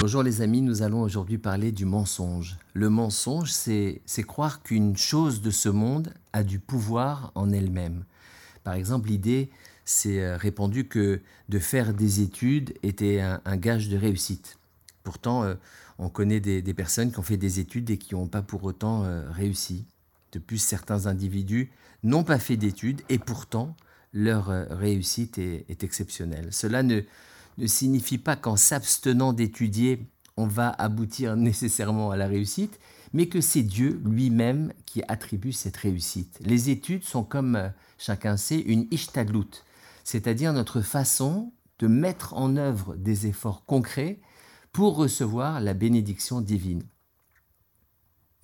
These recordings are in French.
Bonjour les amis, nous allons aujourd'hui parler du mensonge. Le mensonge, c'est croire qu'une chose de ce monde a du pouvoir en elle-même. Par exemple, l'idée, c'est euh, répandu que de faire des études était un, gage de réussite. Pourtant, euh, on connaît des, personnes qui ont fait des études et qui n'ont pas pour autant euh, réussi. De plus, certains individus n'ont pas fait d'études et pourtant, leur réussite est, exceptionnelle. Cela ne, ne signifie pas qu'en s'abstenant d'étudier, on va aboutir nécessairement à la réussite, mais que c'est Dieu lui-même qui attribue cette réussite. Les études sont comme euh, chacun sait une ishtadlut, c'est-à-dire notre façon de mettre en œuvre des efforts concrets pour recevoir la bénédiction divine.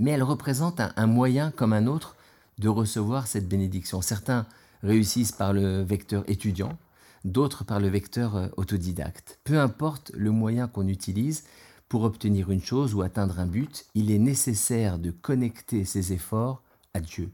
Mais elle représente un, moyen comme un autre de recevoir cette bénédiction. Certains réussissent par le vecteur étudiant, d'autres par le vecteur euh, autodidacte. Peu importe le moyen qu'on utilise pour obtenir une chose ou atteindre un but, il est nécessaire de connecter ses efforts à Dieu.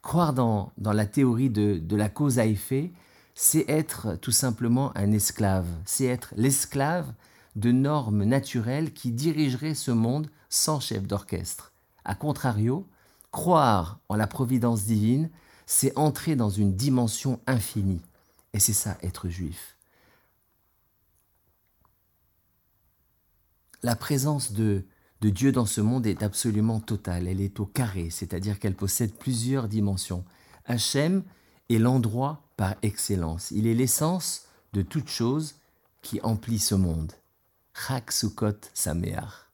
Croire dans, dans la théorie de, de la cause à effet, c'est être tout simplement un esclave, c'est être l'esclave de normes naturelles qui dirigeraient ce monde sans chef d'orchestre. A contrario, croire en la providence divine, c'est entrer dans une dimension infinie. Et c'est ça, être juif. La présence de, de Dieu dans ce monde est absolument totale. Elle est au carré, c'est-à-dire qu'elle possède plusieurs dimensions. Hachem est l'endroit par excellence. Il est l'essence de toute chose qui emplit ce monde. Chak Sukkot Sameach.